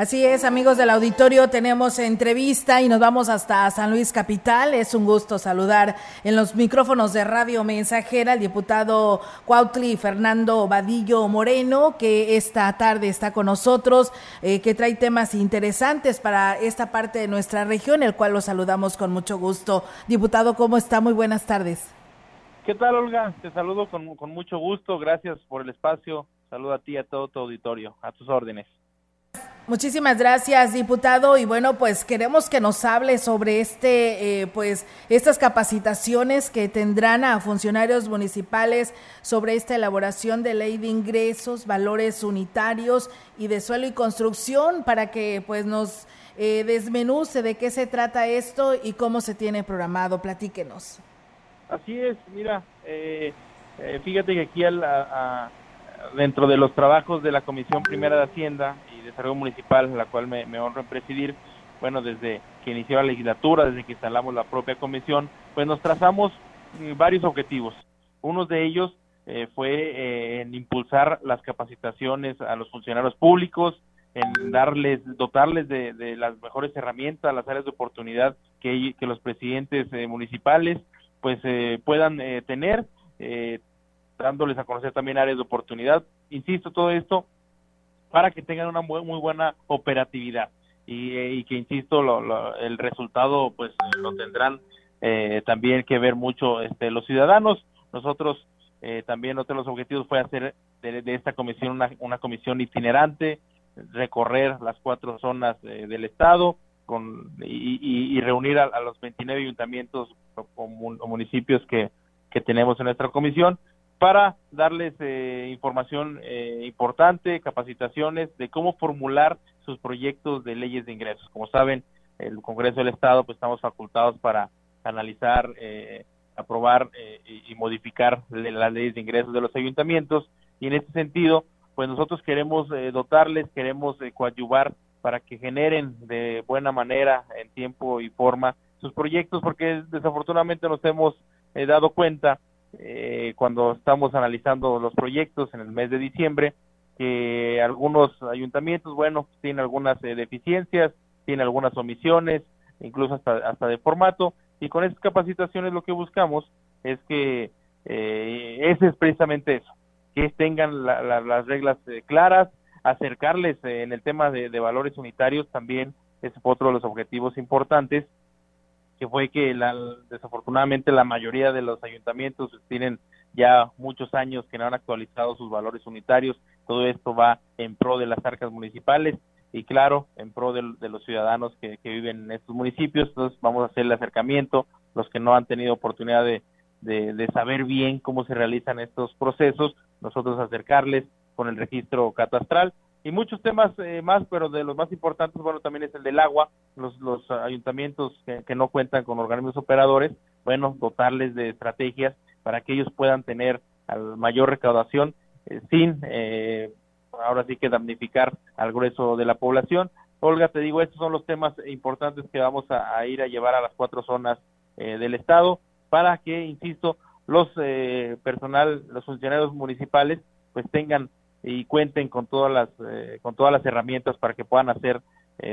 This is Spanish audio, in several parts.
Así es, amigos del auditorio, tenemos entrevista y nos vamos hasta San Luis Capital. Es un gusto saludar en los micrófonos de Radio Mensajera al diputado Cuautli Fernando Vadillo Moreno, que esta tarde está con nosotros, eh, que trae temas interesantes para esta parte de nuestra región, el cual lo saludamos con mucho gusto. Diputado, ¿cómo está? Muy buenas tardes. ¿Qué tal, Olga? Te saludo con, con mucho gusto. Gracias por el espacio. Saludo a ti y a todo tu auditorio. A tus órdenes. Muchísimas gracias, diputado. Y bueno, pues queremos que nos hable sobre este, eh, pues, estas capacitaciones que tendrán a funcionarios municipales sobre esta elaboración de ley de ingresos, valores unitarios y de suelo y construcción para que, pues, nos eh, desmenuce de qué se trata esto y cómo se tiene programado. Platíquenos. Así es, mira, eh, fíjate que aquí dentro de los trabajos de la Comisión Primera de Hacienda Desarrollo Municipal, la cual me, honro en presidir, bueno, desde que inició la legislatura, desde que instalamos la propia comisión, pues nos trazamos mm, varios objetivos. Uno de ellos eh, fue eh, en impulsar las capacitaciones a los funcionarios públicos, en darles, dotarles de, las mejores herramientas, las áreas de oportunidad que, que los presidentes eh, municipales pues puedan tener, dándoles a conocer también áreas de oportunidad. Insisto, todo esto para que tengan una muy, muy buena operatividad y, eh, que, insisto, el resultado pues lo tendrán eh, también que ver mucho este, los ciudadanos. Nosotros eh, también otro de los objetivos fue hacer de, esta comisión una, una, comisión itinerante, recorrer las cuatro zonas del estado con, y, reunir a, los 29 ayuntamientos o, municipios que, que tenemos en nuestra comisión para darles eh, información eh, importante, capacitaciones de cómo formular sus proyectos de leyes de ingresos. Como saben, el Congreso del Estado, pues estamos facultados para analizar, eh, aprobar y, modificar las leyes de ingresos de los ayuntamientos. Y en este sentido, pues nosotros queremos dotarles, queremos coadyuvar para que generen de buena manera, en tiempo y forma, sus proyectos, porque desafortunadamente nos hemos dado cuenta eh, cuando estamos analizando los proyectos en el mes de diciembre, que algunos ayuntamientos, bueno, tienen algunas eh, deficiencias, tienen algunas omisiones, incluso hasta, hasta de formato, y con estas capacitaciones lo que buscamos es que eh, ese es precisamente eso, que tengan las reglas eh, claras, acercarles en el tema de, de valores unitarios también es otro de los objetivos importantes que fue que la, desafortunadamente la mayoría de los ayuntamientos tienen ya muchos años que no han actualizado sus valores unitarios. Todo esto va en pro de las arcas municipales y claro, en pro de, los ciudadanos que, viven en estos municipios. Entonces vamos a hacer el acercamiento, los que no han tenido oportunidad de, de saber bien cómo se realizan estos procesos, nosotros acercarles con el registro catastral y muchos temas eh, más, pero de los más importantes, bueno, también es el del agua, los, los ayuntamientos que, no cuentan con organismos operadores, bueno, dotarles de estrategias para que ellos puedan tener mayor recaudación eh, sin, eh, ahora sí que damnificar al grueso de la población. Olga, te digo, estos son los temas importantes que vamos a, ir a llevar a las cuatro zonas del Estado para que, insisto, los personal, los funcionarios municipales, pues tengan y cuenten con todas las eh, con todas las herramientas para que puedan hacer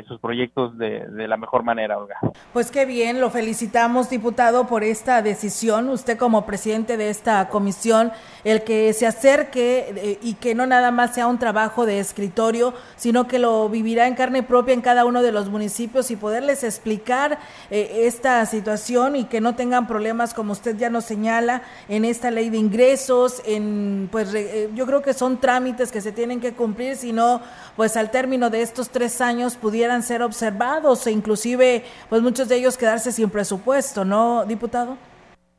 sus proyectos de, de, la mejor manera, Olga. Pues qué bien, lo felicitamos, diputado, por esta decisión. Usted como presidente de esta comisión, el que se acerque eh, y que no nada más sea un trabajo de escritorio, sino que lo vivirá en carne propia en cada uno de los municipios y poderles explicar eh, esta situación y que no tengan problemas, como usted ya nos señala, en esta ley de ingresos, en pues yo creo que son trámites que se tienen que cumplir, sino pues al término de estos tres años pudieran pudieran ser observados e inclusive pues muchos de ellos quedarse sin presupuesto, ¿no, diputado?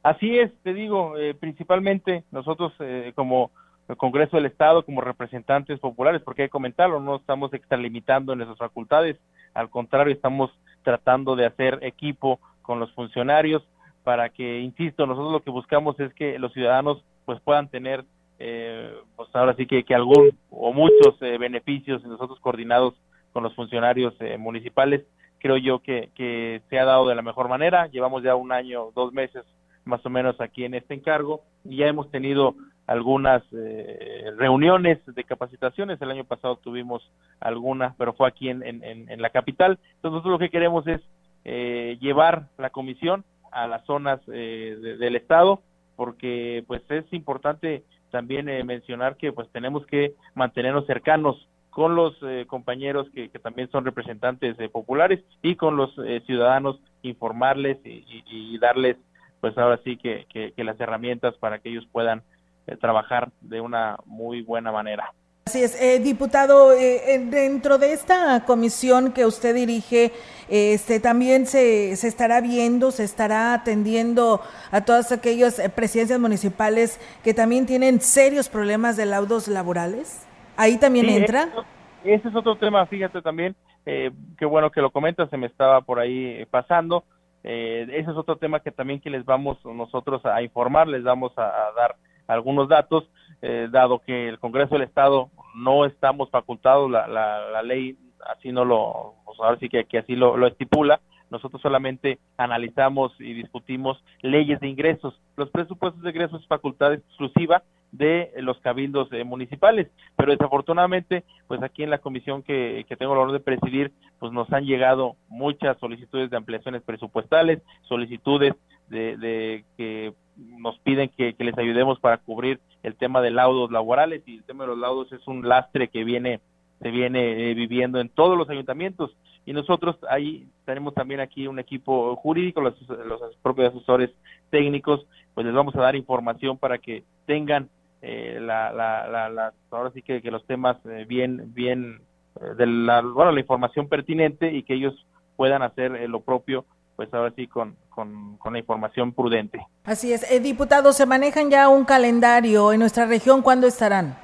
Así es, te digo, eh, principalmente nosotros eh, como el Congreso del Estado, como representantes populares, porque hay que comentarlo, no estamos extralimitando nuestras facultades, al contrario, estamos tratando de hacer equipo con los funcionarios para que, insisto, nosotros lo que buscamos es que los ciudadanos pues puedan tener eh, pues ahora sí que, que algún o muchos beneficios nosotros coordinados con los funcionarios municipales creo yo que, que se ha dado de la mejor manera llevamos ya un año dos meses más o menos aquí en este encargo y ya hemos tenido algunas eh, reuniones de capacitaciones. El año pasado tuvimos algunas, pero fue aquí en, en, la capital. Entonces nosotros lo que queremos es eh, llevar la comisión a las zonas eh, del estado, porque pues es importante también mencionar que pues tenemos que mantenernos cercanos con los compañeros que, también son representantes populares y con los ciudadanos informarles y, darles pues ahora sí que, las herramientas para que ellos puedan eh, trabajar de una muy buena manera. Así es, eh, diputado, eh, dentro de esta comisión que usted dirige, este, también se, se estará viendo, se estará atendiendo a todas aquellas presidencias municipales que también tienen serios problemas de laudos laborales. Ahí también entra. ese es otro tema, fíjate también, eh, qué bueno que lo comentas, se me estaba por ahí pasando. ese es otro tema que también que les vamos nosotros a informar, les vamos a dar algunos datos, eh, dado que el Congreso del Estado no estamos facultados, la, la, ley así no lo, pues ahora sí que, que así lo, lo estipula, nosotros solamente analizamos y discutimos leyes de ingresos. Los presupuestos de ingresos es facultad exclusiva de los cabildos eh, municipales, pero desafortunadamente, pues aquí en la comisión que, que tengo el honor de presidir, pues nos han llegado muchas solicitudes de ampliaciones presupuestales, solicitudes de, de que nos piden que, les ayudemos para cubrir el tema de laudos laborales y el tema de los laudos es un lastre que viene se viene eh, viviendo en todos los ayuntamientos. Y nosotros ahí tenemos también aquí un equipo jurídico los, los propios asesores técnicos pues les vamos a dar información para que tengan eh, la, la, la, ahora sí que, que los temas eh, bien bien de la bueno la información pertinente y que ellos puedan hacer lo propio pues ahora sí con, con, la información prudente. Así es. Eh, diputados, ¿se manejan ya un calendario en nuestra región? ¿Cuándo estarán?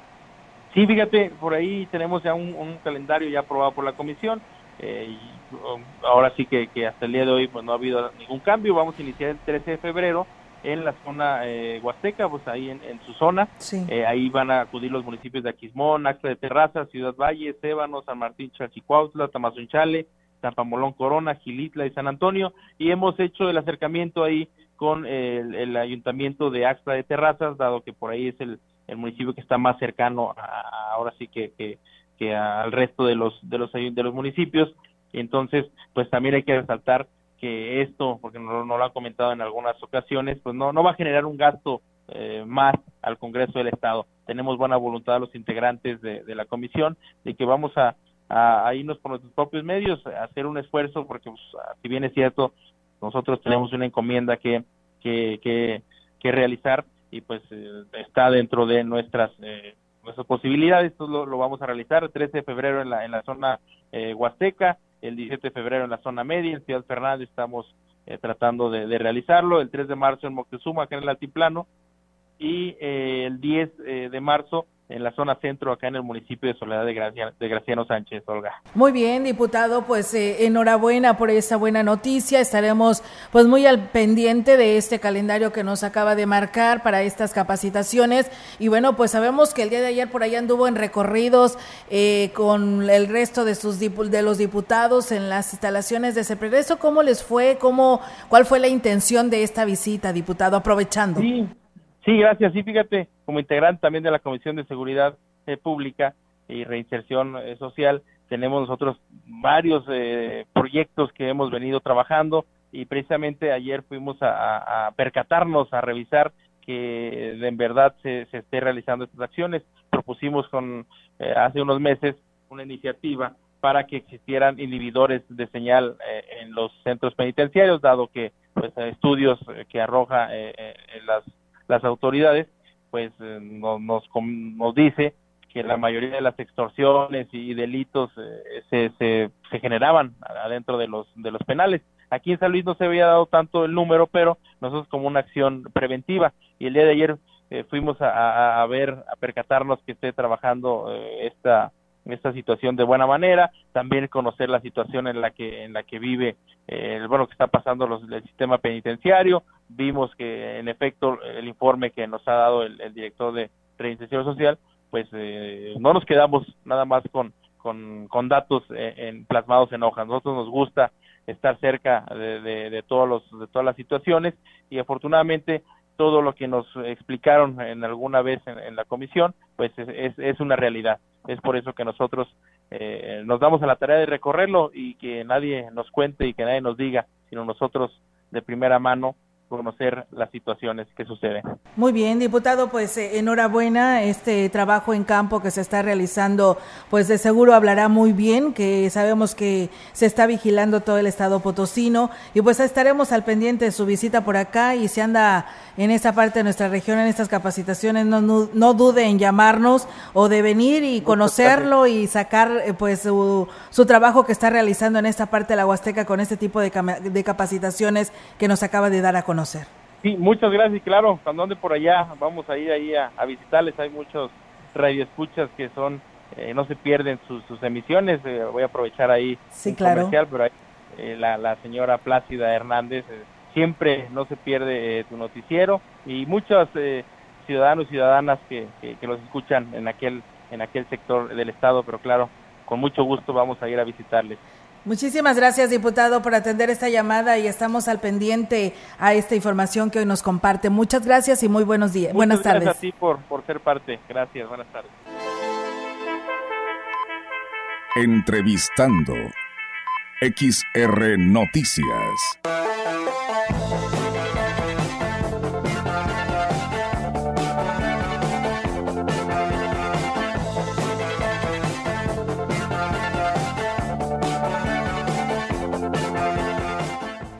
Sí, fíjate, por ahí tenemos ya un, calendario ya aprobado por la comisión. Eh, y, um, ahora sí que, que, hasta el día de hoy pues no ha habido ningún cambio. Vamos a iniciar el 13 de febrero en la zona eh, Huasteca, pues ahí en, su zona. Eh, ahí van a acudir los municipios de Aquismón, Axla de Terraza, Ciudad Valle, Sébano, San Martín, Chalchicuautla, Tamazunchale, Zapamolón Corona, Gilitla y San Antonio, y hemos hecho el acercamiento ahí con el, ayuntamiento de Axla de Terrazas, dado que por ahí es el, municipio que está más cercano ahora sí que, que, al resto de los de los de los municipios. Entonces pues también hay que resaltar que esto porque no, lo han comentado en algunas ocasiones pues no no va a generar un gasto eh, más al Congreso del Estado. Tenemos buena voluntad los integrantes de, la comisión de que vamos a a, irnos por nuestros propios medios, a hacer un esfuerzo, porque pues, si bien es cierto, nosotros tenemos una encomienda que, que, que, realizar y pues eh, está dentro de nuestras eh, nuestras posibilidades, esto lo, vamos a realizar. El 13 de febrero en la, en la zona eh, Huasteca, el 17 de febrero en la zona media, en Ciudad Fernández estamos eh, tratando de, de, realizarlo, el 3 de marzo en Moctezuma, acá en el altiplano, y el 10 de marzo en la zona centro, acá en el municipio de Soledad de, Graciano, Sánchez, Olga. Muy bien, diputado, pues eh, enhorabuena por esta buena noticia. Estaremos pues muy al pendiente de este calendario que nos acaba de marcar para estas capacitaciones. Y bueno, pues sabemos que el día de ayer por ahí anduvo en recorridos eh, con el resto de sus de los diputados en las instalaciones de CEPRESO. ¿Cómo les fue? ¿Cómo, ¿Cuál fue la intención de esta visita, diputado? Aprovechando. Sí. Sí, gracias. Sí, fíjate, como integrante también de la Comisión de Seguridad eh, Pública y Reinserción eh, Social, tenemos nosotros varios eh, proyectos que hemos venido trabajando y precisamente ayer fuimos a, percatarnos, a revisar que en verdad se, se esté realizando estas acciones. Propusimos con hace unos meses una iniciativa para que existieran inhibidores de señal en los centros penitenciarios, dado que pues estudios que arroja las las autoridades, pues eh, nos, nos, dice que la mayoría de las extorsiones y delitos eh, se, se, se, generaban adentro de los, de los penales. Aquí en San Luis no se había dado tanto el número, pero nosotros como una acción preventiva. Y el día de ayer eh, fuimos a, a, ver, a percatarnos que esté trabajando esta esta situación de buena manera, también conocer la situación en la que en la que vive eh, bueno que está pasando los, el sistema penitenciario, vimos que en efecto el informe que nos ha dado el, director de reinserción social pues eh, no nos quedamos nada más con, con, datos eh, en, plasmados en hojas. Nosotros nos gusta estar cerca de, de, todos los, de todas las situaciones y afortunadamente todo lo que nos explicaron en alguna vez en, la comisión, pues es, es, una realidad. Es por eso que nosotros eh, nos damos a la tarea de recorrerlo y que nadie nos cuente y que nadie nos diga, sino nosotros de primera mano conocer las situaciones que suceden. Muy bien, diputado, pues eh, enhorabuena, este trabajo en campo que se está realizando, pues de seguro hablará muy bien, que sabemos que se está vigilando todo el estado potosino y pues estaremos al pendiente de su visita por acá y si anda en esta parte de nuestra región en estas capacitaciones, no, no, dude en llamarnos o de venir y conocerlo y sacar eh, pues su, su, trabajo que está realizando en esta parte de la Huasteca con este tipo de, de capacitaciones que nos acaba de dar a conocer. Sí, muchas gracias y claro, cuando ande por allá vamos a ir ahí a, visitarles, hay muchos radioescuchas que son, eh, no se pierden sus, emisiones, eh, voy a aprovechar ahí sí, claro. pero eh, la, señora Plácida Hernández siempre no se pierde tu noticiero y muchos ciudadanos y ciudadanas que, que, que los escuchan en aquel, en aquel sector del estado, pero claro, con mucho gusto vamos a ir a visitarles. Muchísimas gracias, diputado, por atender esta llamada y estamos al pendiente a esta información que hoy nos comparte. Muchas gracias y muy buenos días. buenas tardes. Gracias a ti por, por ser parte. Gracias, buenas tardes. Entrevistando XR Noticias.